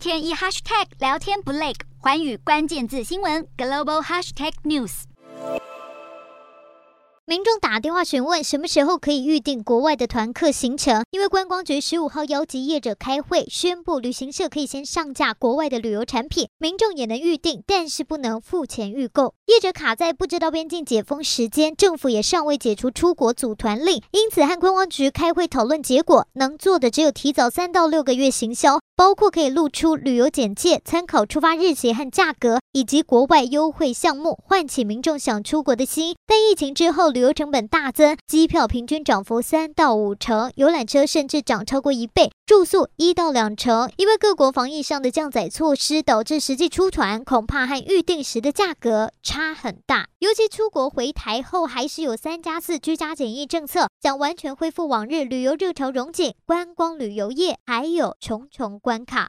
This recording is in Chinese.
天一 hashtag 聊天不累，寰宇关键字新闻 global hashtag news。民众打电话询问什么时候可以预订国外的团客行程，因为观光局十五号邀集业者开会，宣布旅行社可以先上架国外的旅游产品，民众也能预订，但是不能付钱预购。业者卡在不知道边境解封时间，政府也尚未解除出国组团令，因此和观光局开会讨论结果，能做的只有提早三到六个月行销。包括可以露出旅游简介、参考出发日期和价格，以及国外优惠项目，唤起民众想出国的心。但疫情之后，旅游成本大增，机票平均涨幅三到五成，游览车甚至涨超过一倍，住宿一到两成。因为各国防疫上的降载措施，导致实际出团恐怕和预定时的价格差很大。尤其出国回台后，还是有三加四居家检疫政策，将完全恢复往日旅游热潮融景，观光旅游业还有重重关卡。